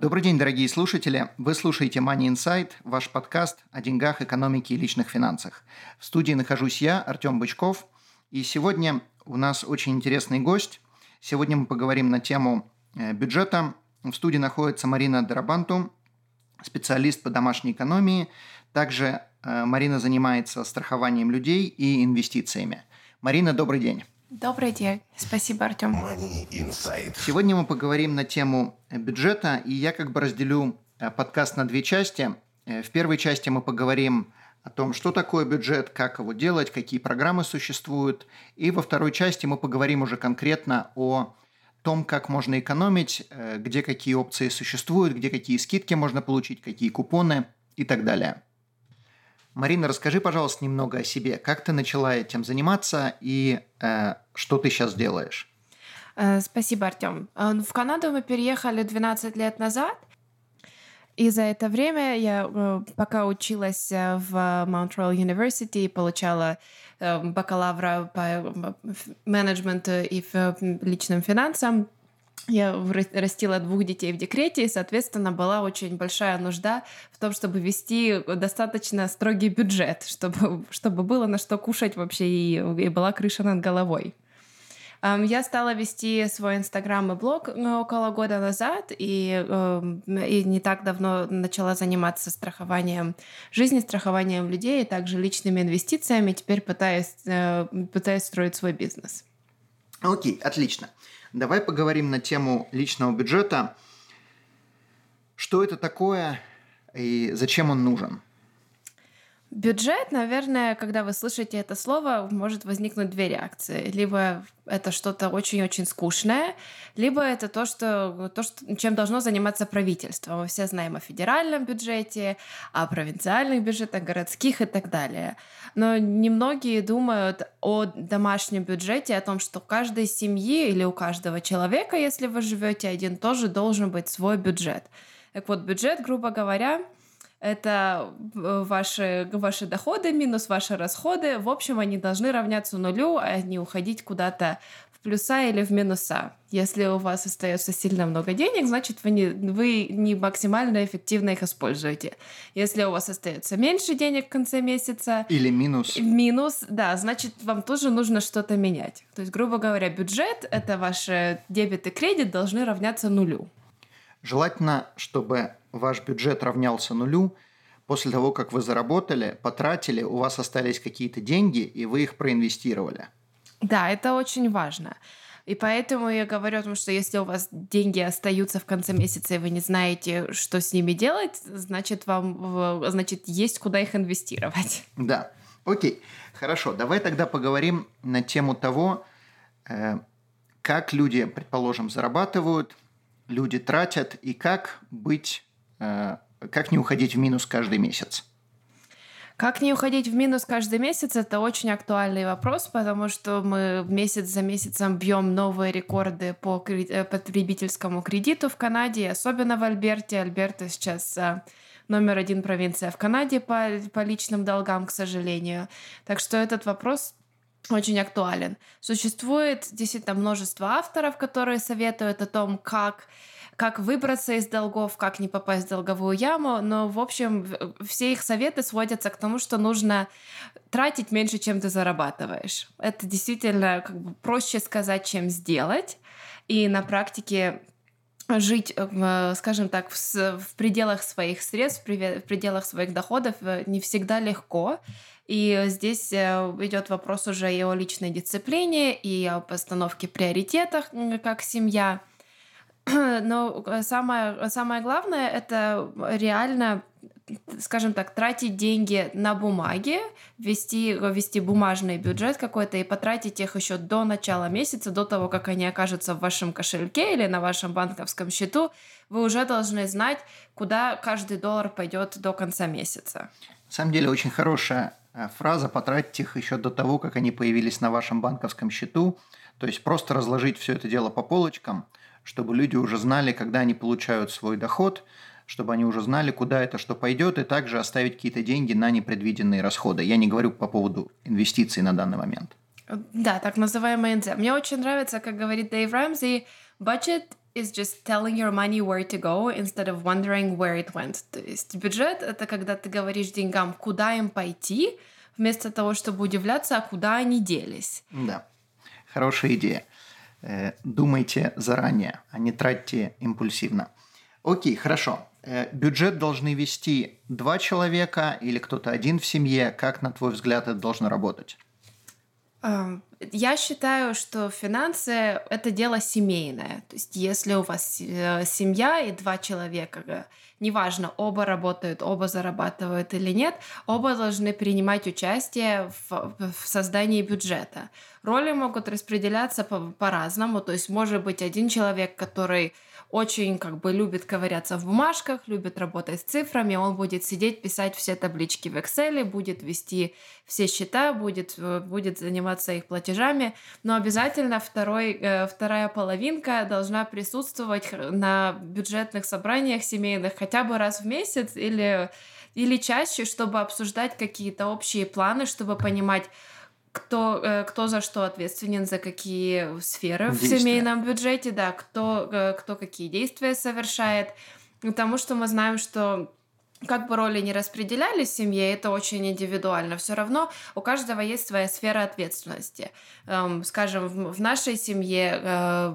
Добрый день, дорогие слушатели. Вы слушаете Money Insight, ваш подкаст о деньгах, экономике и личных финансах. В студии нахожусь я, Артем Бычков. И сегодня у нас очень интересный гость. Сегодня мы поговорим на тему э, бюджета. В студии находится Марина Дарабанту, специалист по домашней экономии. Также э, Марина занимается страхованием людей и инвестициями. Марина, добрый день. Добрый день. Спасибо, Артем. Сегодня мы поговорим на тему бюджета, и я как бы разделю э, подкаст на две части. Э, в первой части мы поговорим о том, что такое бюджет, как его делать, какие программы существуют. И во второй части мы поговорим уже конкретно о том, как можно экономить, э, где какие опции существуют, где какие скидки можно получить, какие купоны и так далее. Марина, расскажи, пожалуйста, немного о себе. Как ты начала этим заниматься и э, что ты сейчас делаешь? Э, спасибо, Артем. Э, в Канаду мы переехали 12 лет назад. И за это время я э, пока училась в Mount Royal University и получала бакалавра по менеджменту и личным финансам, я растила двух детей в декрете, и, соответственно, была очень большая нужда в том, чтобы вести достаточно строгий бюджет, чтобы, чтобы было на что кушать вообще и, и была крыша над головой. Я стала вести свой инстаграм и блог ну, около года назад, и, эм, и не так давно начала заниматься страхованием жизни, страхованием людей, и также личными инвестициями. Теперь пытаюсь, э, пытаюсь строить свой бизнес. Окей, отлично. Давай поговорим на тему личного бюджета. Что это такое и зачем он нужен? Бюджет, наверное, когда вы слышите это слово, может возникнуть две реакции. Либо это что-то очень-очень скучное, либо это то, что, то что, чем должно заниматься правительство. Мы все знаем о федеральном бюджете, о провинциальных бюджетах, городских и так далее. Но немногие думают о домашнем бюджете, о том, что у каждой семьи или у каждого человека, если вы живете один, тоже должен быть свой бюджет. Так вот, бюджет, грубо говоря, это э, ваши, ваши доходы минус ваши расходы. В общем, они должны равняться нулю, а не уходить куда-то в плюса или в минуса. Если у вас остается сильно много денег, значит, вы не, вы не максимально эффективно их используете. Если у вас остается меньше денег в конце месяца... Или минус. Минус, да, значит, вам тоже нужно что-то менять. То есть, грубо говоря, бюджет — это ваши дебет и кредит должны равняться нулю. Желательно, чтобы ваш бюджет равнялся нулю, после того, как вы заработали, потратили, у вас остались какие-то деньги, и вы их проинвестировали. Да, это очень важно. И поэтому я говорю о том, что если у вас деньги остаются в конце месяца, и вы не знаете, что с ними делать, значит, вам значит, есть куда их инвестировать. Да. Окей. Хорошо. Давай тогда поговорим на тему того, э, как люди, предположим, зарабатывают, люди тратят, и как быть Э, как не уходить в минус каждый месяц? Как не уходить в минус каждый месяц, это очень актуальный вопрос, потому что мы месяц за месяцем бьем новые рекорды по э, потребительскому кредиту в Канаде, особенно в Альберте. Альберта сейчас э, номер один провинция в Канаде по, по личным долгам, к сожалению. Так что этот вопрос очень актуален. Существует действительно множество авторов, которые советуют о том, как как выбраться из долгов, как не попасть в долговую яму, но, в общем, все их советы сводятся к тому, что нужно тратить меньше, чем ты зарабатываешь. Это действительно как бы проще сказать, чем сделать. И на практике жить, скажем так, в, в пределах своих средств, в пределах своих доходов э, не всегда легко. И здесь э, идет вопрос уже и о личной дисциплине, и о постановке приоритетах, как семья. но самое, самое главное это реально скажем так, тратить деньги на бумаге, вести, вести бумажный бюджет какой-то и потратить их еще до начала месяца, до того, как они окажутся в вашем кошельке или на вашем банковском счету, вы уже должны знать, куда каждый доллар пойдет до конца месяца. На самом деле очень хорошая э, фраза «потратить их еще до того, как они появились на вашем банковском счету». То есть просто разложить все это дело по полочкам, чтобы люди уже знали, когда они получают свой доход – чтобы они уже знали, куда это что пойдет, и также оставить какие-то деньги на непредвиденные расходы. Я не говорю по поводу инвестиций на данный момент. Да, так называемый НЗ. Мне очень нравится, как говорит Дэйв Рэмзи, budget is just telling your money where to go instead of wondering where it went. То есть бюджет — это когда ты говоришь деньгам, куда им пойти, вместо того, чтобы удивляться, а куда они делись. Да, хорошая идея. Э, думайте заранее, а не тратьте импульсивно. Окей, хорошо. Э, бюджет должны вести два человека или кто-то один в семье. Как, на твой взгляд, это должно работать? Я считаю, что финансы — это дело семейное. То есть если у вас э, семья и два человека, э, неважно, оба работают, оба зарабатывают или нет, оба должны принимать участие в, в создании бюджета. Роли могут распределяться по- по-разному. То есть может быть один человек, который очень как бы любит ковыряться в бумажках, любит работать с цифрами, он будет сидеть, писать все таблички в Excel, будет вести все счета, будет, э, будет заниматься их платежами, но обязательно второй, э, вторая половинка должна присутствовать на бюджетных собраниях семейных хотя бы раз в месяц или, или чаще, чтобы обсуждать какие-то общие планы, чтобы понимать, кто, э, кто за что ответственен, за какие сферы действия. в семейном бюджете, да, кто, э, кто какие действия совершает. Потому что мы знаем, что как бы роли не распределялись в семье, это очень индивидуально. Все равно у каждого есть своя сфера ответственности. Эм, скажем, в нашей семье э,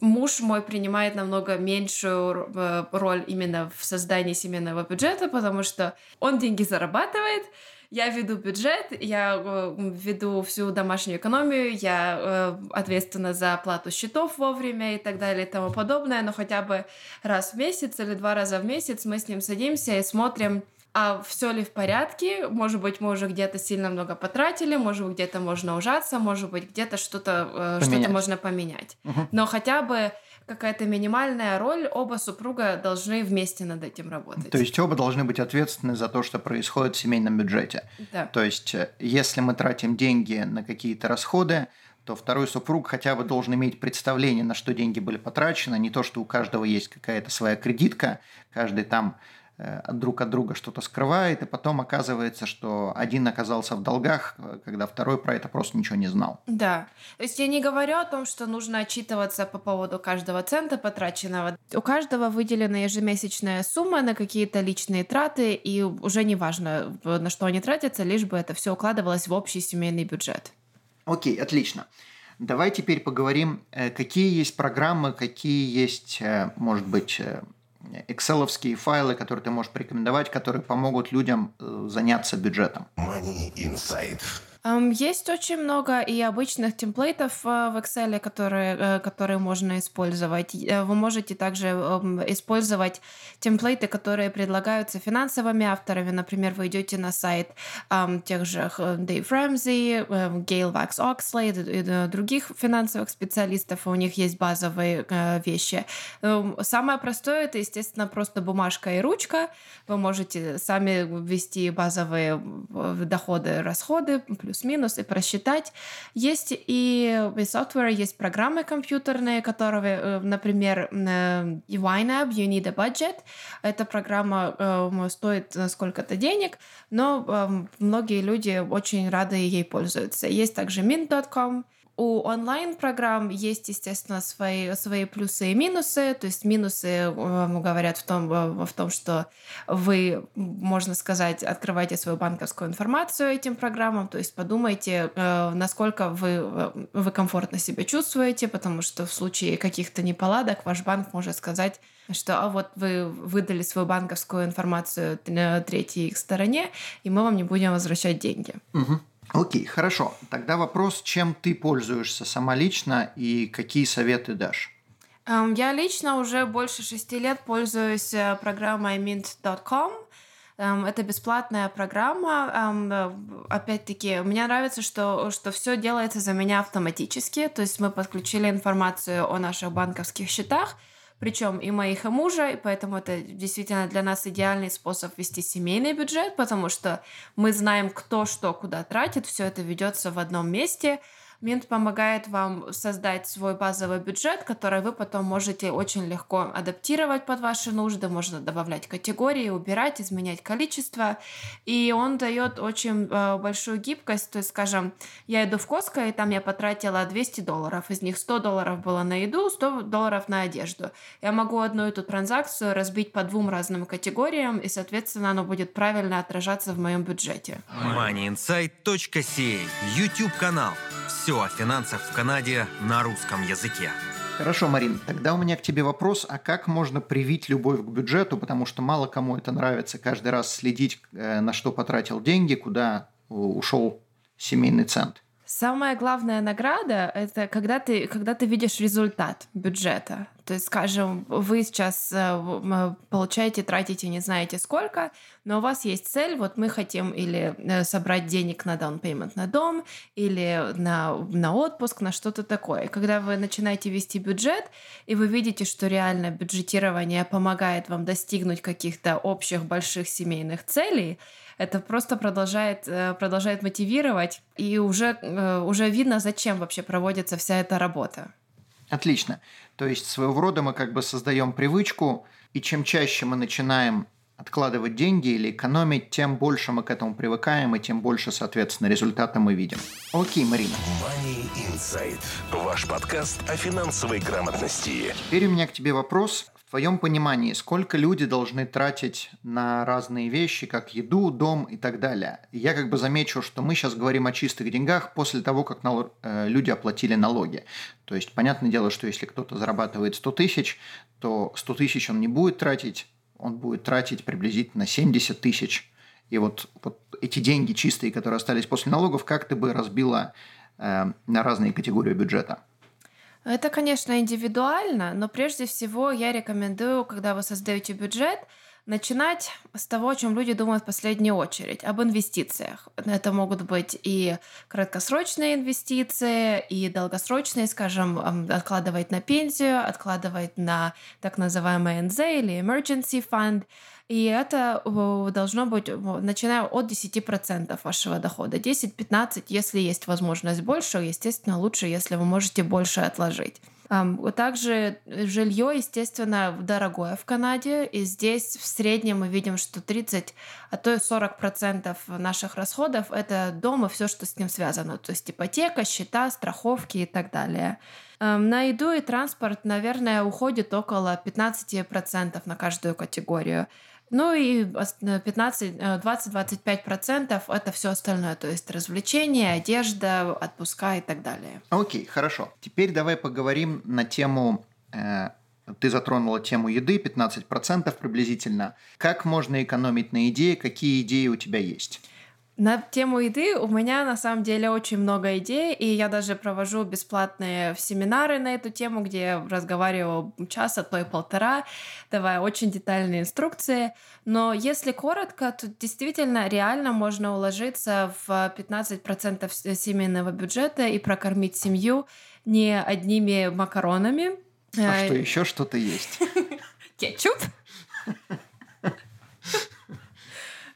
муж мой принимает намного меньшую роль именно в создании семейного бюджета, потому что он деньги зарабатывает, я веду бюджет, я э, веду всю домашнюю экономию, я э, ответственна за оплату счетов вовремя и так далее и тому подобное, но хотя бы раз в месяц или два раза в месяц мы с ним садимся и смотрим, а все ли в порядке, может быть, мы уже где-то сильно много потратили, может быть, где-то можно ужаться, может быть, где-то что-то э, что можно поменять. Угу. Но хотя бы какая-то минимальная роль, оба супруга должны вместе над этим работать. То есть оба должны быть ответственны за то, что происходит в семейном бюджете. Да. То есть э, если мы тратим деньги на какие-то расходы, то второй супруг хотя бы должен иметь представление, на что деньги были потрачены, не то, что у каждого есть какая-то своя кредитка, каждый там друг от друга что-то скрывает, и потом оказывается, что один оказался в долгах, э, когда второй про это просто ничего не знал. Да. То есть я не говорю о том, что нужно отчитываться по поводу каждого цента потраченного. У каждого выделена ежемесячная сумма на какие-то личные траты, и уже не важно, на что они тратятся, лишь бы это все укладывалось в общий семейный бюджет. Окей, отлично. Давай теперь поговорим, э, какие есть программы, какие есть, может быть, экселовские файлы, которые ты можешь порекомендовать, которые помогут людям э, заняться бюджетом. Money Insight. Есть очень много и обычных темплейтов э, в Excel, которые, э, которые можно использовать. Э, вы можете также использовать темплейты, которые предлагаются финансовыми авторами. Например, вы идете на сайт тех же Дэйв Рэмзи, Гейл Вакс Окслей и других финансовых специалистов. У них есть базовые вещи. Самое простое это, естественно, просто бумажка и ручка. Вы можете сами ввести базовые доходы, расходы, плюс плюс-минус и просчитать. Есть и, и software, есть программы компьютерные, которые, э, например, э, YNAB, You Need a Budget. Эта программа э, стоит сколько-то денег, но многие люди очень рады ей пользуются. Есть также mint.com, у онлайн-программ есть, естественно, свои, свои плюсы и минусы. То есть минусы э, говорят в том, в том, что вы, можно сказать, открываете свою банковскую информацию этим программам. То есть подумайте, э, насколько вы, э, вы комфортно себя чувствуете, потому что в случае каких-то неполадок ваш банк может сказать, что а вот вы выдали свою банковскую информацию третьей стороне, и мы вам не будем возвращать деньги. Угу. Окей, хорошо. Тогда вопрос, чем ты пользуешься сама лично и какие советы дашь? Я лично уже больше шести лет пользуюсь э, программой mint.com. Это бесплатная программа. Э, опять-таки, мне нравится, что, что все делается за меня автоматически. То есть мы подключили информацию о наших банковских счетах, причем и моих, и мужа, и поэтому это действительно для нас идеальный способ вести семейный бюджет, потому что мы знаем, кто что куда тратит, все это ведется в одном месте, Mint помогает вам создать свой базовый бюджет, который вы потом можете очень легко адаптировать под ваши нужды. Можно добавлять категории, убирать, изменять количество. И он дает очень э, большую гибкость. То есть, скажем, я иду в Коско, и там я потратила 200 долларов. Из них 100 долларов было на еду, 100 долларов на одежду. Я могу одну эту транзакцию разбить по двум разным категориям, и, соответственно, оно будет правильно отражаться в моем бюджете. moneyinsight.ca YouTube-канал все о финансах в Канаде на русском языке. Хорошо, Марин, тогда у меня к тебе вопрос, а как можно привить любовь к бюджету, потому что мало кому это нравится, каждый раз следить, э, на что потратил деньги, куда ушел семейный цент. Самая главная награда – это когда ты, когда ты видишь результат бюджета. То есть, скажем, вы сейчас э, получаете, тратите не знаете сколько, но у вас есть цель, вот мы хотим или э, собрать денег на down payment на дом, или на, на отпуск, на что-то такое. Когда вы начинаете вести бюджет, и вы видите, что реально бюджетирование помогает вам достигнуть каких-то общих больших семейных целей, это просто продолжает, э, продолжает мотивировать, и уже, э, уже видно, зачем вообще проводится вся эта работа. Отлично. То есть своего рода мы как бы создаем привычку, и чем чаще мы начинаем откладывать деньги или экономить, тем больше мы к этому привыкаем, и тем больше, соответственно, результата мы видим. Окей, Марина. Money Insight. Ваш подкаст о финансовой грамотности. Теперь у меня к тебе вопрос. Твоем понимании, сколько люди должны тратить на разные вещи, как еду, дом и так далее? Я как бы замечу, что мы сейчас говорим о чистых деньгах после того, как нал- э, люди оплатили налоги. То есть, понятное дело, что если кто-то зарабатывает 100 тысяч, то 100 тысяч он не будет тратить, он будет тратить приблизительно 70 тысяч. И вот, вот эти деньги чистые, которые остались после налогов, как ты бы разбила э, на разные категории бюджета? Это, конечно, индивидуально, но прежде всего я рекомендую, когда вы создаете бюджет, начинать с того, о чем люди думают в последнюю очередь, об инвестициях. Это могут быть и краткосрочные инвестиции, и долгосрочные, скажем, откладывать на пенсию, откладывать на так называемый НЗ или emergency fund – и это должно быть, начиная от 10% вашего дохода. 10-15, если есть возможность больше, естественно, лучше, если вы можете больше отложить. Также жилье, естественно, дорогое в Канаде, и здесь в среднем мы видим, что 30, а то и 40 процентов наших расходов — это дом и все, что с ним связано, то есть ипотека, счета, страховки и так далее. На еду и транспорт, наверное, уходит около 15% на каждую категорию. Ну и 15, 20-25% э, это все остальное, то есть развлечения, одежда, отпуска и так далее. Окей, хорошо. Теперь давай поговорим на тему э, ты затронула тему еды, 15% приблизительно. Как можно экономить на еде? Какие идеи у тебя есть? На тему еды у меня на самом деле очень много идей, и я даже провожу бесплатные семинары на эту тему, где я разговариваю час, а то и полтора, давая очень детальные инструкции. Но если коротко, то действительно реально можно уложиться в 15% семейного бюджета и прокормить семью не одними макаронами. А что еще что-то есть? Кетчуп.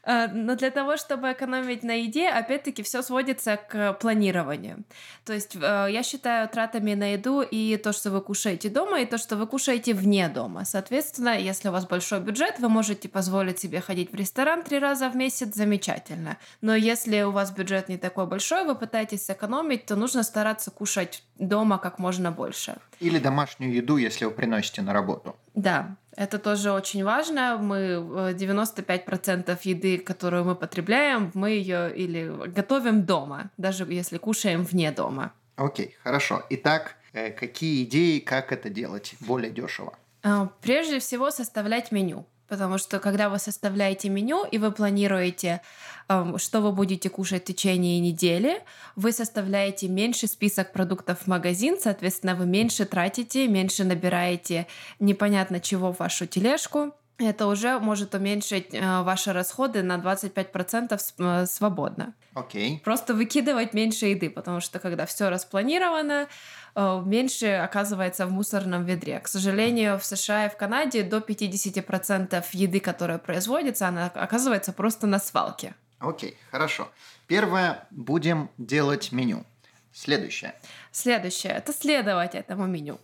Э, но для того, чтобы экономить на еде, опять-таки все сводится к планированию. То есть э, я считаю тратами на еду и то, что вы кушаете дома, и то, что вы кушаете вне дома. Соответственно, если у вас большой бюджет, вы можете позволить себе ходить в ресторан три раза в месяц, замечательно. Но если у вас бюджет не такой большой, вы пытаетесь сэкономить, то нужно стараться кушать дома как можно больше. Или домашнюю еду, если вы приносите на работу. Да, это тоже очень важно. Мы 95% э, еды, которую мы потребляем, мы ее или готовим дома, даже если кушаем вне дома. Окей, хорошо. Итак, э, какие идеи, как это делать более дешево? А, прежде всего составлять меню Потому что когда вы составляете меню и вы планируете, эм, что вы будете кушать в течение недели, вы составляете меньше список продуктов в магазин, соответственно, вы меньше тратите, меньше набираете непонятно чего в вашу тележку. Это уже может уменьшить э, ваши расходы на 25% э, свободно. Окей. Okay. Просто выкидывать меньше еды, потому что когда все распланировано, Э, меньше оказывается в мусорном ведре. К сожалению, в США и в Канаде до 50% еды, которая производится, она оказывается просто на свалке. Окей, хорошо. Первое, будем делать меню. Следующее. Следующее – это следовать этому меню.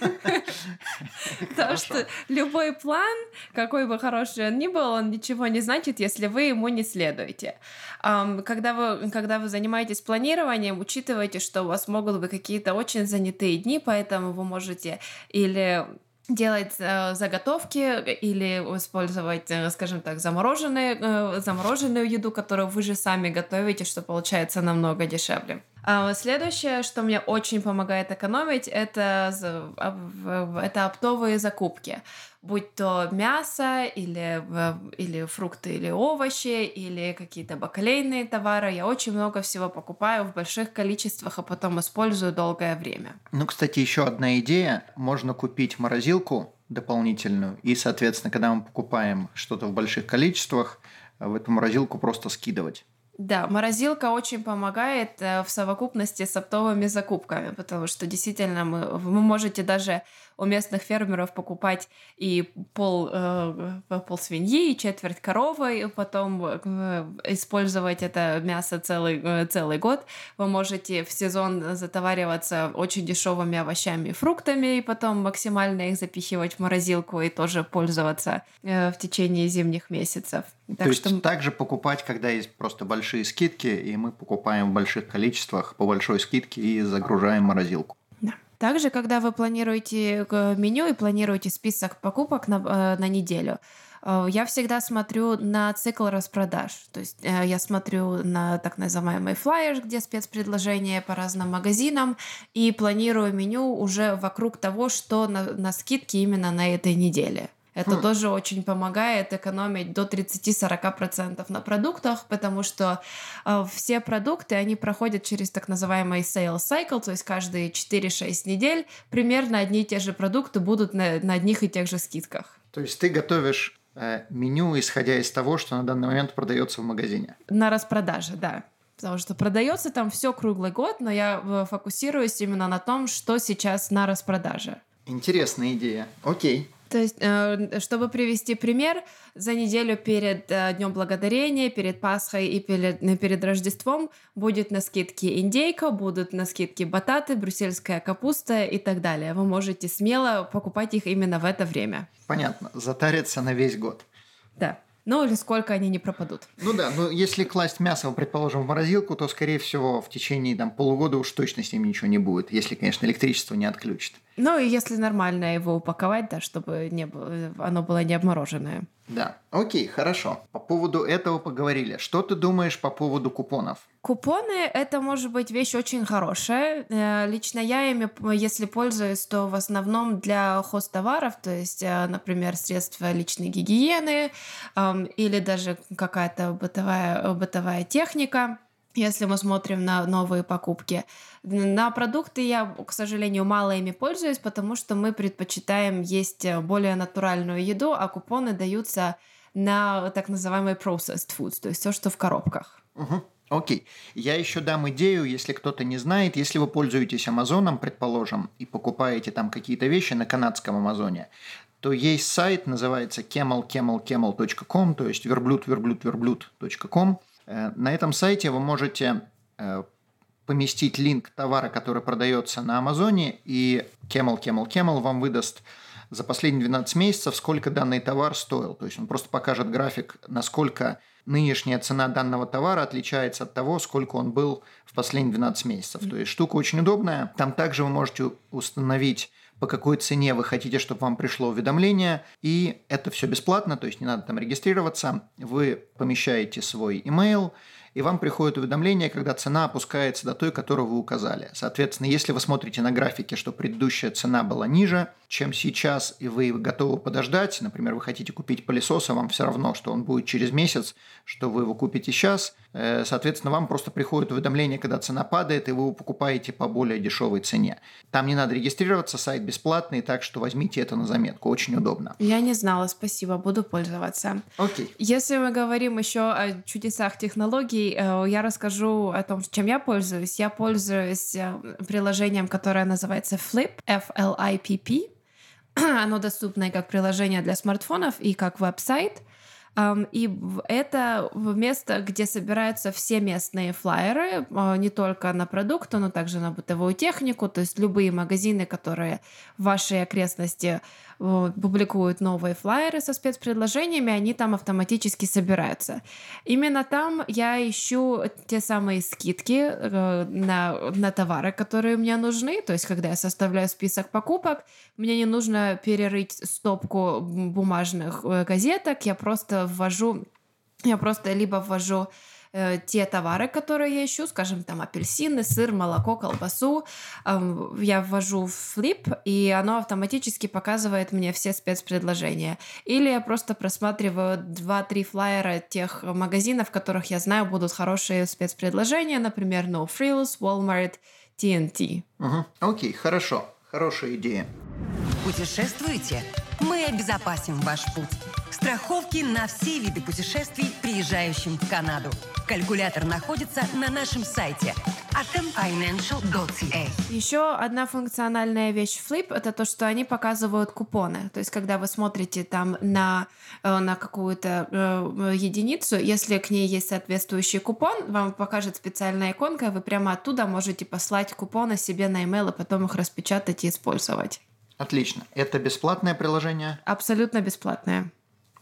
Потому что любой план, какой бы хороший он ни был, он ничего не значит, если вы ему не следуете. Когда вы, когда вы занимаетесь планированием, учитывайте, что у вас могут быть какие-то очень занятые дни, поэтому вы можете или делать э, заготовки или использовать, э, скажем так, замороженные, э, замороженную еду, которую вы же сами готовите, что получается намного дешевле. А следующее, что мне очень помогает экономить, это, это оптовые закупки. Будь то мясо, или, или фрукты, или овощи, или какие-то бакалейные товары. Я очень много всего покупаю в больших количествах, а потом использую долгое время. Ну, кстати, еще одна идея. Можно купить морозилку дополнительную, и, соответственно, когда мы покупаем что-то в больших количествах, в эту морозилку просто скидывать. Да, морозилка очень помогает э, в совокупности с оптовыми закупками, потому что действительно мы, вы можете даже у местных фермеров покупать и пол, э, пол свиньи, и четверть коровы, и потом э, использовать это мясо целый, э, целый год. Вы можете в сезон затовариваться очень дешевыми овощами и фруктами, и потом максимально их запихивать в морозилку и тоже пользоваться э, в течение зимних месяцев. Так То что... есть также покупать, когда есть просто большие скидки, и мы покупаем в больших количествах по большой скидке и загружаем морозилку. Также, когда вы планируете э, меню и планируете список покупок на, э, на неделю, э, я всегда смотрю на цикл распродаж. То есть я смотрю на так называемый флайер, где спецпредложения по разным магазинам, и планирую меню уже вокруг того, что на, на скидке именно на этой неделе. Это хм. тоже очень помогает экономить до 30-40% на продуктах, потому что э, все продукты, они проходят через так называемый sales cycle, то есть каждые 4-6 недель примерно одни и те же продукты будут на, на одних и тех же скидках. То есть ты готовишь э, меню, исходя из того, что на данный момент продается в магазине? На распродаже, да потому что продается там все круглый год, но я э, фокусируюсь именно на том, что сейчас на распродаже. Интересная идея. Окей. То есть, э, чтобы привести пример, за неделю перед э, Днем Благодарения, перед Пасхой и перед, э, перед Рождеством будет на скидке индейка, будут на скидке бататы, брюссельская капуста и так далее. Вы можете смело покупать их именно в это время. Понятно. Затариться на весь год. Да. Ну или сколько они не пропадут. Ну да, но если класть мясо, предположим, в морозилку, то, скорее всего, в течение там, полугода уж точно с ним ничего не будет, если, конечно, электричество не отключит. Ну и если нормально его упаковать, да, чтобы не было, оно было не обмороженное. Да, окей, хорошо. По поводу этого поговорили. Что ты думаешь по поводу купонов? Купоны — это может быть вещь очень хорошая. Э, лично я ими, если пользуюсь, то в основном для хостоваров, то есть, э, например, средства личной гигиены или даже какая-то бытовая, бытовая техника если мы смотрим на новые покупки. На продукты я, к сожалению, мало ими пользуюсь, потому что мы предпочитаем есть более натуральную еду, а купоны даются на так называемый processed foods, то есть все, что в коробках. Угу. Окей. Я еще дам идею, если кто-то не знает, если вы пользуетесь Амазоном, предположим, и покупаете там какие-то вещи на канадском Амазоне, то есть сайт, называется camelcamelcamel.com, то есть верблюд, верблюд, верблюд.com. Э, на этом сайте вы можете э, поместить линк товара, который продается на Амазоне, и Camel, Camel, Camel вам выдаст за последние 12 месяцев, сколько данный товар стоил. То есть он просто покажет график, насколько нынешняя цена данного товара отличается от того, сколько он был в последние 12 месяцев. То есть штука очень удобная. Там также вы можете установить по какой цене вы хотите, чтобы вам пришло уведомление. И это все бесплатно, то есть не надо там регистрироваться. Вы помещаете свой email, и вам приходит уведомление, когда цена опускается до той, которую вы указали. Соответственно, если вы смотрите на графике, что предыдущая цена была ниже, чем сейчас, и вы готовы подождать, например, вы хотите купить пылесос, а вам все равно, что он будет через месяц, что вы его купите сейчас, э, соответственно, вам просто приходит уведомление, когда цена падает, и вы его покупаете по более дешевой цене. Там не надо регистрироваться, сайт бесплатный, так что возьмите это на заметку, очень удобно. Я не знала, спасибо, буду пользоваться. Окей. Если мы говорим еще о чудесах технологий, э, я расскажу о том, чем я пользуюсь. Я пользуюсь э, приложением, которое называется Flip, F-L-I-P-P. Оно доступно и как приложение для смартфонов, и как веб-сайт. И это место, где собираются все местные флайеры, а, не только на продукты, но также на бытовую технику, то есть любые магазины, которые в вашей окрестности публикуют новые флайеры со спецпредложениями, они там автоматически собираются. Именно там я ищу те самые скидки э, на, на товары, которые мне нужны. То есть, когда я составляю список покупок, мне не нужно перерыть стопку бумажных э, газеток, я просто ввожу я просто либо ввожу э, те товары, которые я ищу, скажем, там апельсины, сыр, молоко, колбасу, э, я ввожу в флип, и оно автоматически показывает мне все спецпредложения. Или я просто просматриваю 2-3 флайера тех магазинов, в которых я знаю будут хорошие спецпредложения, например, No Frills, Walmart, TNT. Угу. Окей, хорошо. Хорошая идея. Путешествуете? Мы обезопасим ваш путь. Страховки на все виды путешествий, приезжающим в Канаду. Калькулятор находится на нашем сайте atomfinancial.ca. Еще одна функциональная вещь Flip — это то, что они показывают купоны. То есть, когда вы смотрите там на, э, на какую-то э, единицу, если к ней есть соответствующий купон, вам покажет специальная иконка, и вы прямо оттуда можете послать купоны себе на email и потом их распечатать и использовать. Отлично. Это бесплатное приложение? Абсолютно бесплатное.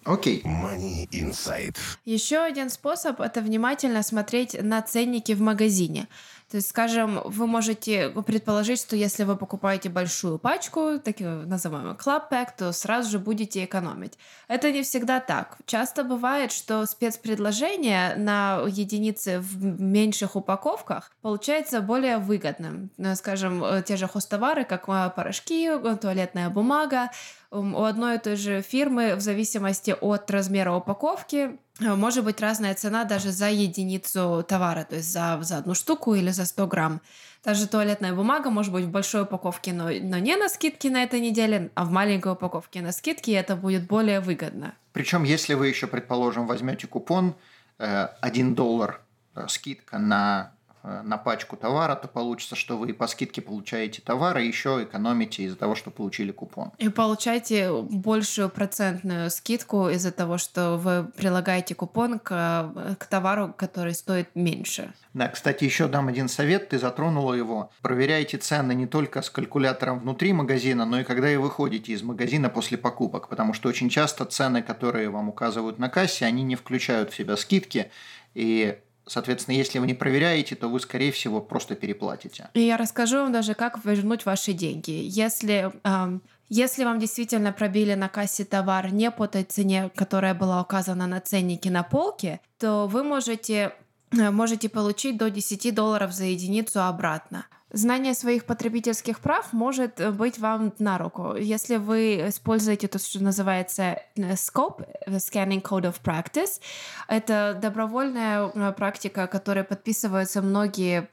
Окей. Money Insight. Еще один способ это внимательно смотреть на ценники в магазине. То есть, скажем, вы можете предположить, что если вы покупаете большую пачку, такую называемую club pack, то сразу же будете экономить. Это не всегда так. Часто бывает, что спецпредложение на единицы в меньших упаковках получается более выгодным. Ну, скажем, э, те же хостовары, как э, порошки, э, туалетная бумага, у одной и той же фирмы в зависимости от размера упаковки Э, может быть разная цена даже за единицу товара, то есть за, за одну штуку или за 100 грамм. Даже туалетная бумага может быть в большой упаковке, но, но не на скидке на этой неделе, а в маленькой упаковке на скидке, и это будет более выгодно. Причем, если вы еще, предположим, возьмете купон э, 1 доллар э, скидка на Э, на пачку товара, то получится, что вы по скидке получаете товар, и еще экономите из-за того, что получили купон. И получаете большую процентную скидку из-за того, что вы прилагаете купон к, к товару, который стоит меньше. Да, кстати, еще дам один совет, ты затронула его. Проверяйте цены не только с калькулятором внутри магазина, но и когда и выходите из магазина после покупок, потому что очень часто цены, которые вам указывают на кассе, они не включают в себя скидки, и Соответственно, если вы не проверяете, то вы, скорее всего, просто переплатите. И я расскажу вам даже, как вернуть ваши деньги. Если эм, если вам действительно пробили на кассе товар не по той цене, которая была указана на ценнике на полке, то вы можете, э, можете получить до 10 долларов за единицу обратно. Знание своих потребительских прав может э, быть вам на руку. Если вы используете то, что называется э, SCOPE, э, Scanning Code of Practice, это добровольная практика, которой подписываются многие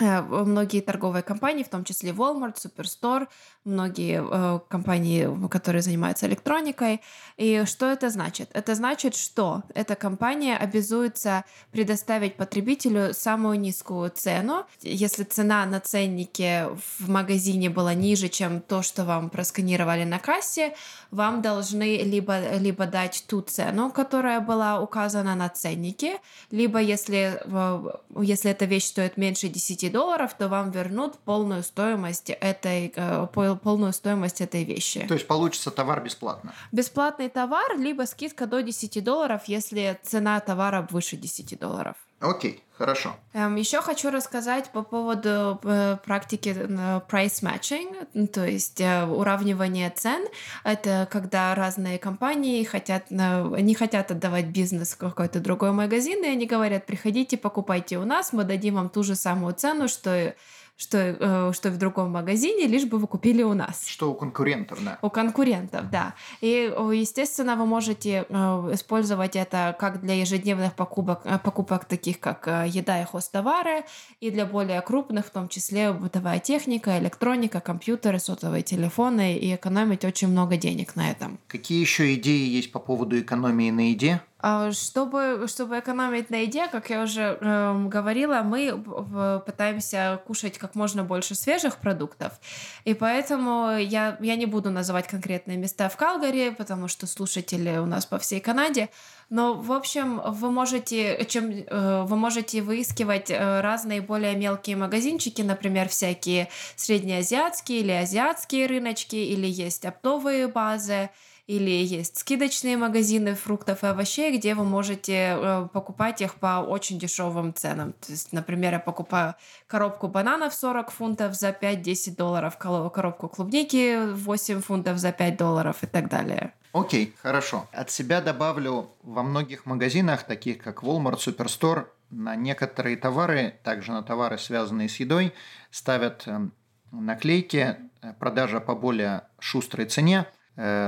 многие торговые компании, в том числе Walmart, Superstore, многие э, компании, которые занимаются электроникой. И что это значит? Это значит, что эта компания обязуется предоставить потребителю самую низкую цену. Если цена на ценнике в магазине была ниже, чем то, что вам просканировали на кассе, вам должны либо, либо дать ту цену, которая была указана на ценнике, либо если, если эта вещь стоит меньше 10 долларов, то вам вернут полную стоимость этой, э, полную стоимость этой вещи. То есть получится товар бесплатно? Бесплатный товар, либо скидка до 10 долларов, если цена товара выше 10 долларов. Окей, хорошо. Эм, Еще хочу рассказать по поводу э, практики э, price matching, то есть э, уравнивание цен. Это когда разные компании хотят, не хотят отдавать бизнес какой-то другой магазин, и они говорят, приходите, покупайте у нас, мы дадим вам ту же самую цену, что что, э, что в другом магазине, лишь бы вы купили у нас. Что у конкурентов, да. У конкурентов, да. И, естественно, вы можете э, использовать это как для ежедневных покупок, э, покупок таких как э, еда и хостовары, и для более крупных, в том числе бытовая техника, электроника, компьютеры, сотовые телефоны, и экономить очень много денег на этом. Какие еще идеи есть по поводу экономии на еде? А, чтобы, чтобы экономить на еде, как я уже э, говорила, мы пытаемся кушать как можно больше свежих продуктов. И поэтому я, я не буду называть конкретные места в Калгари, потому что слушатели у нас по всей Канаде. Но, в общем, вы можете, чем, э, вы можете выискивать э, разные более мелкие магазинчики, например, всякие среднеазиатские или азиатские рыночки, или есть оптовые базы, или есть скидочные магазины фруктов и овощей, где вы можете э, покупать их по очень дешевым ценам. То есть, например, я покупаю коробку бананов 40 фунтов за 5-10 долларов, коробку клубники 8 фунтов за 5 долларов и так далее. Окей, хорошо. От себя добавлю, во многих магазинах, таких как Walmart, Superstore, на некоторые товары, также на товары, связанные с едой, ставят эм, наклейки э, продажа по более шустрой цене –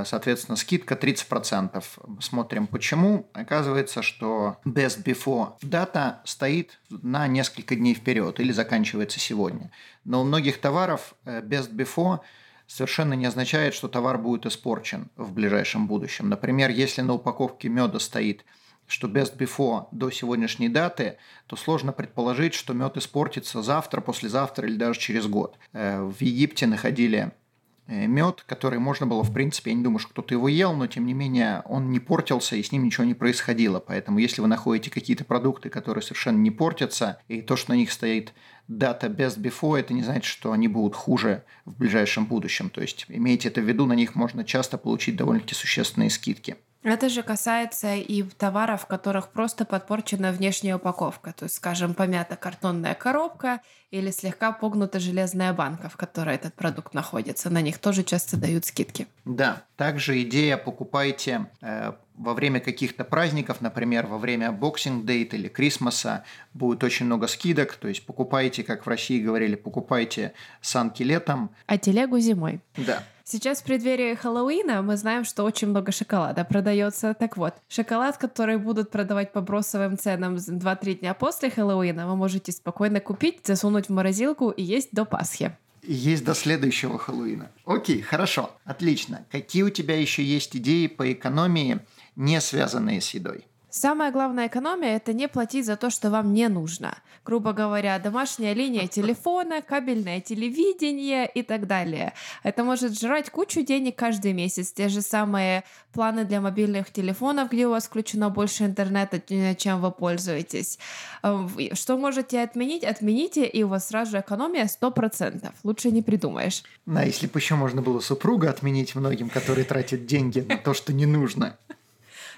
соответственно, скидка 30%. Смотрим почему. Оказывается, что best before дата стоит на несколько дней вперед или заканчивается сегодня. Но у многих товаров э, best before совершенно не означает, что товар будет испорчен в ближайшем будущем. Например, если на упаковке меда стоит что best before до сегодняшней даты, то сложно предположить, что мед испортится завтра, послезавтра или даже через год. Э, в Египте находили Э, мед, который можно было, в принципе, я не думаю, что кто-то его ел, но тем не менее он не портился и с ним ничего не происходило. Поэтому если вы находите какие-то продукты, которые совершенно не портятся, и то, что на них стоит дата best before, это не значит, что они будут хуже в ближайшем будущем. То есть имейте это в виду, на них можно часто получить довольно-таки существенные скидки. Это же касается и товаров, в которых просто подпорчена внешняя упаковка. То есть, скажем, помята картонная коробка или слегка погнута железная банка, в которой этот продукт находится. На них тоже часто дают скидки. Да. Также идея покупайте э, во время каких-то праздников, например, во время Boxing Day или Крисмаса будет очень много скидок. То есть покупайте, как в России говорили, покупайте санки летом. А телегу зимой. Да. Сейчас в преддверии Хэллоуина мы знаем, что очень много шоколада продается. Так вот, шоколад, который будут продавать по бросовым ценам 2-3 дня после Хэллоуина, вы можете спокойно купить, засунуть в морозилку и есть до Пасхи. Есть до следующего Хэллоуина. Окей, хорошо, отлично. Какие у тебя еще есть идеи по экономии, не связанные с едой? Самая главная экономия – это не платить за то, что вам не нужно. Грубо говоря, домашняя линия телефона, кабельное телевидение и так далее. Это может жрать кучу денег каждый месяц. Те же самые планы для мобильных телефонов, где у вас включено больше интернета, чем вы пользуетесь. Эм, что можете отменить? Отмените, и у вас сразу же экономия 100%. Лучше не придумаешь. Да, если бы еще можно было супруга отменить многим, которые тратят деньги на то, что не нужно.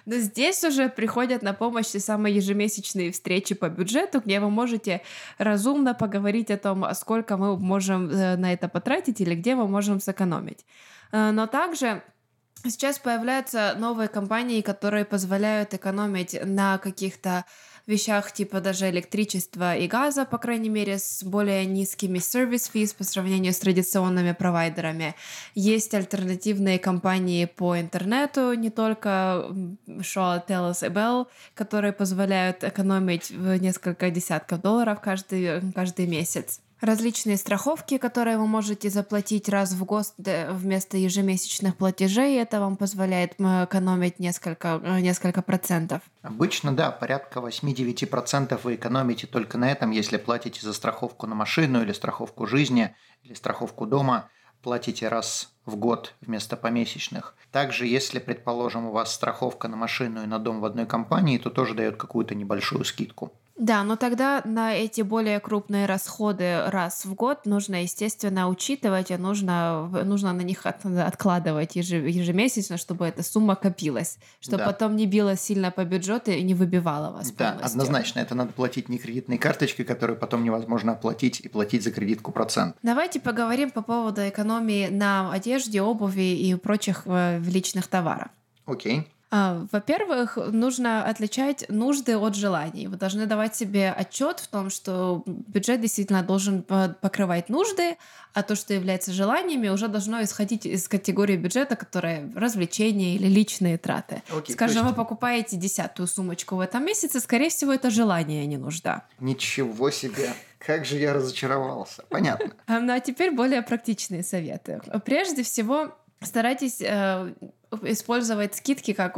Но здесь уже приходят на помощь те самые ежемесячные встречи по бюджету, где вы можете разумно поговорить о том, сколько мы можем э, на это потратить или где мы можем сэкономить. Э, но также сейчас появляются новые компании, которые позволяют экономить на каких-то вещах типа даже электричества и газа, по крайней мере, с более низкими service fees по сравнению с традиционными провайдерами. Есть альтернативные компании по интернету, не только Shaw, Telus и Bell, которые позволяют экономить в несколько десятков долларов каждый, каждый месяц различные страховки, которые вы можете заплатить раз в год вместо ежемесячных платежей. Это вам позволяет экономить несколько, э, несколько процентов. Обычно, да, порядка 8-9% вы экономите только на этом, если платите за страховку на машину или страховку жизни или страховку дома платите раз в год вместо помесячных. Также, если, предположим, у вас страховка на машину и на дом в одной компании, то тоже дает какую-то небольшую скидку. Да, но тогда на эти более крупные расходы раз в год нужно, естественно, учитывать, и нужно, нужно на них от, откладывать ежемесячно, чтобы эта сумма копилась, чтобы да. потом не било сильно по бюджету и не выбивало вас Да, полностью. однозначно. Это надо платить не кредитной карточкой, которую потом невозможно оплатить и платить за кредитку процент. Давайте поговорим по поводу экономии на одежде, обуви и прочих э, личных товаров. Окей. А, во-первых, нужно отличать нужды от желаний. Вы должны давать себе отчет в том, что бюджет действительно должен покрывать нужды, а то, что является желаниями, уже должно исходить из категории бюджета, которая развлечения или личные траты. Okay, Скажем, вы покупаете десятую сумочку в этом месяце, скорее всего, это желание, а не нужда. Ничего себе! Как же я разочаровался. Понятно. Ну а теперь более практичные советы. Прежде всего, старайтесь э, использовать скидки как,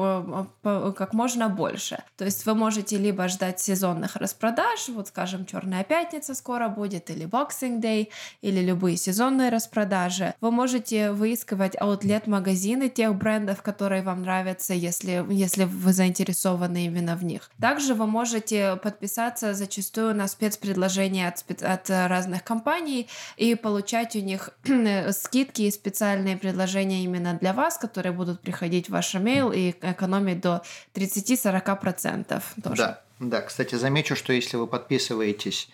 как можно больше. То есть вы можете либо ждать сезонных распродаж, вот скажем, Черная пятница скоро будет, или Boxing Day, или любые сезонные распродажи. Вы можете выискивать аутлет-магазины тех брендов, которые вам нравятся, если, если вы заинтересованы именно в них. Также вы можете подписаться зачастую на спецпредложения от, спец... от разных компаний и получать у них скидки и специальные предложения именно для вас, которые будут приходить в ваш email и экономить до 30-40% тоже. Да, да. Кстати, замечу, что если вы подписываетесь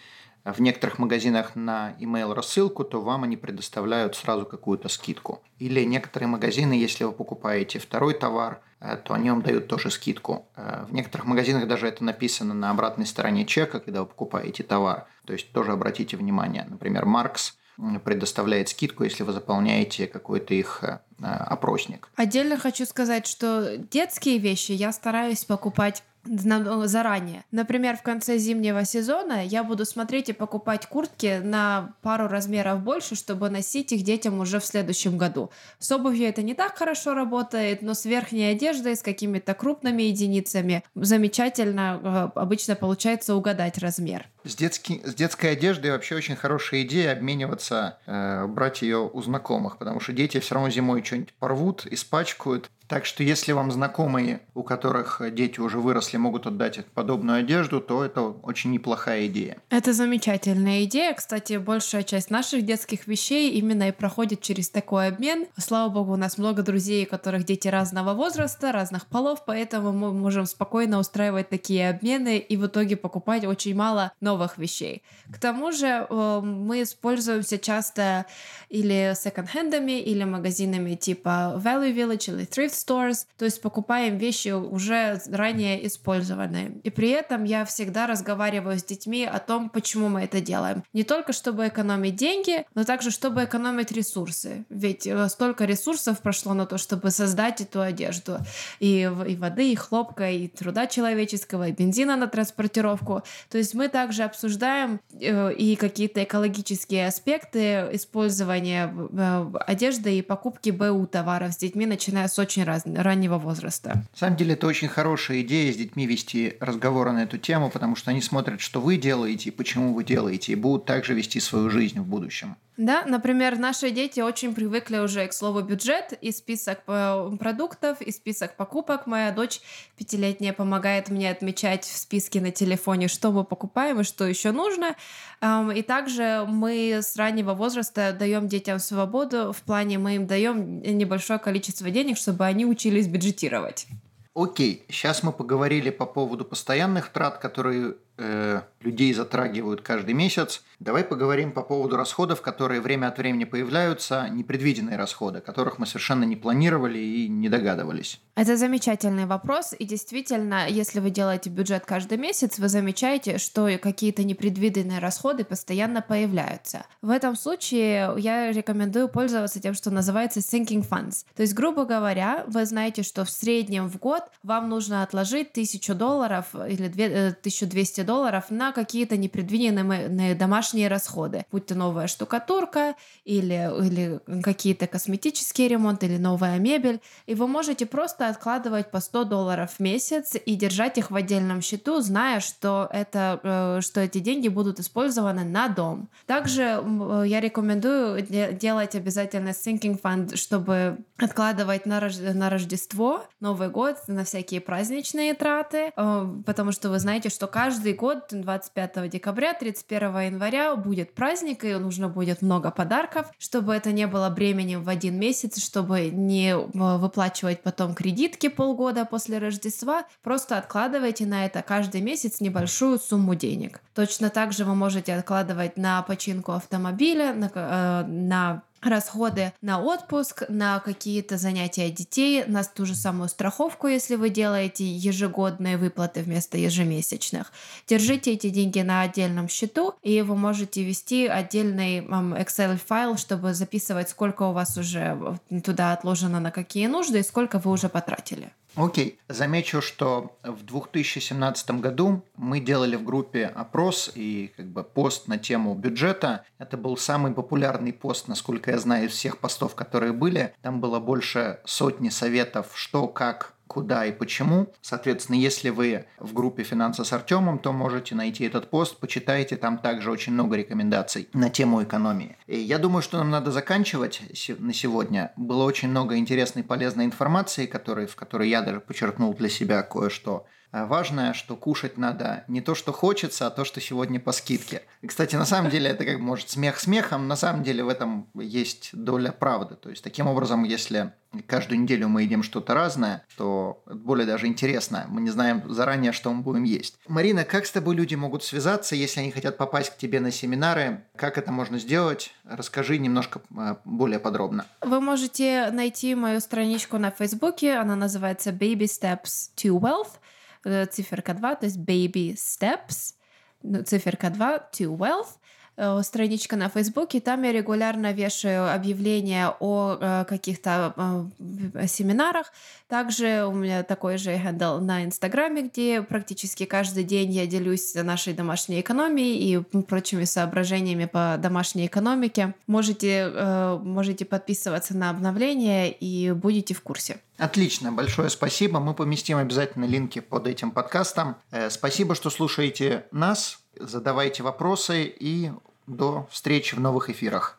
в некоторых магазинах на email рассылку, то вам они предоставляют сразу какую-то скидку. Или некоторые магазины, если вы покупаете второй товар, э, то они вам дают тоже скидку. Э, в некоторых магазинах даже это написано на обратной стороне чека, когда вы покупаете товар. То есть тоже обратите внимание. Например, Маркс предоставляет скидку, если вы заполняете какой-то их э, опросник. Отдельно хочу сказать, что детские вещи я стараюсь покупать заранее. Например, в конце зимнего сезона я буду смотреть и покупать куртки на пару размеров больше, чтобы носить их детям уже в следующем году. С обувью это не так хорошо работает, но с верхней одеждой, с какими-то крупными единицами замечательно э, обычно получается угадать размер. С, детский, с детской одеждой вообще очень хорошая идея обмениваться, э, брать ее у знакомых, потому что дети все равно зимой что-нибудь порвут, испачкают. Так что если вам знакомые, у которых дети уже выросли, могут отдать подобную одежду, то это очень неплохая идея. Это замечательная идея. Кстати, большая часть наших детских вещей именно и проходит через такой обмен. Слава богу, у нас много друзей, у которых дети разного возраста, разных полов, поэтому мы можем спокойно устраивать такие обмены и в итоге покупать очень мало новых вещей. К тому же э, мы используемся часто или секонд-хендами, или магазинами типа Value Village или Thrift stores, то есть покупаем вещи уже ранее использованные. И при этом я всегда разговариваю с детьми о том, почему мы это делаем. Не только чтобы экономить деньги, но также чтобы экономить ресурсы. Ведь э, столько ресурсов прошло на то, чтобы создать эту одежду. И, и воды, и хлопка, и труда человеческого, и бензина на транспортировку. То есть мы также обсуждаем э, и какие-то экологические аспекты использования э, одежды и покупки БУ товаров с детьми, начиная с очень раз, раннего возраста. На самом деле это очень хорошая идея с детьми вести разговоры на эту тему, потому что они смотрят, что вы делаете и почему вы делаете, и будут также вести свою жизнь в будущем. Да, например, наши дети очень привыкли уже к слову бюджет и список продуктов, и список покупок. Моя дочь пятилетняя помогает мне отмечать в списке на телефоне, что мы покупаем и что еще нужно. И также мы с раннего возраста даем детям свободу в плане мы им даем небольшое количество денег, чтобы они учились бюджетировать. Окей, сейчас мы поговорили по поводу постоянных трат, которые э, людей затрагивают каждый месяц. Давай поговорим по поводу расходов, которые время от времени появляются, непредвиденные расходы, которых мы совершенно не планировали и не догадывались. Это замечательный вопрос, и действительно, если вы делаете бюджет каждый месяц, вы замечаете, что какие-то непредвиденные расходы постоянно появляются. В этом случае я рекомендую пользоваться тем, что называется sinking funds. То есть, грубо говоря, вы знаете, что в среднем в год вам нужно отложить 1000 долларов или 1200 э, долларов на какие-то непредвиденные домашние расходы, будь то новая штукатурка или, или какие-то косметические ремонты или новая мебель. И вы можете просто откладывать по 100 долларов в месяц и держать их в отдельном счету, зная, что, это, э, что эти деньги будут использованы на дом. Также э, я рекомендую делать обязательно sinking fund, чтобы откладывать на, на Рождество, Новый год, на всякие праздничные траты, э, потому что вы знаете, что каждый каждый год 25 декабря, 31 января будет праздник, и нужно будет много подарков, чтобы это не было бременем в один месяц, чтобы не э, выплачивать потом кредитки полгода после Рождества. Просто откладывайте на это каждый месяц небольшую сумму денег. Точно так же вы можете откладывать на починку автомобиля, на, э, на расходы на отпуск, на какие-то занятия детей, на ту же самую страховку, если вы делаете ежегодные выплаты вместо ежемесячных. Держите эти деньги на отдельном счету, и вы можете вести отдельный Excel-файл, чтобы записывать, сколько у вас уже туда отложено на какие нужды и сколько вы уже потратили. Окей. Замечу, что в 2017 году мы делали в группе опрос и как бы пост на тему бюджета. Это был самый популярный пост, насколько я знаю, из всех постов, которые были. Там было больше сотни советов, что, как куда и почему. Соответственно, если вы в группе «Финансы с Артемом», то можете найти этот пост, почитайте, там также очень много рекомендаций на тему экономии. И я думаю, что нам надо заканчивать на сегодня. Было очень много интересной полезной информации, который, в которой я даже подчеркнул для себя кое-что. А важное, что кушать надо не то, что хочется, а то, что сегодня по скидке. И, кстати, на самом деле это как может смех смехом, на самом деле в этом есть доля правды. То есть таким образом, если каждую неделю мы едим что-то разное, то более даже интересно. Мы не знаем заранее, что мы будем есть. Марина, как с тобой люди могут связаться, если они хотят попасть к тебе на семинары? Как это можно сделать? Расскажи немножко а, более подробно. Вы можете найти мою страничку на Фейсбуке. Она называется Baby Steps to Wealth. Э, циферка 2, то есть baby steps, ну, циферка 2 to wealth. Э, страничка на Фейсбуке, там я регулярно вешаю объявления о э, каких-то семинарах. Также у меня такой же хендл на Инстаграме, где практически каждый день я делюсь нашей домашней экономией и прочими соображениями по домашней экономике. Можете, можете подписываться на обновления и будете в курсе. Отлично, большое спасибо. Мы поместим обязательно линки под этим подкастом. Спасибо, что слушаете нас задавайте вопросы и до встречи в новых эфирах.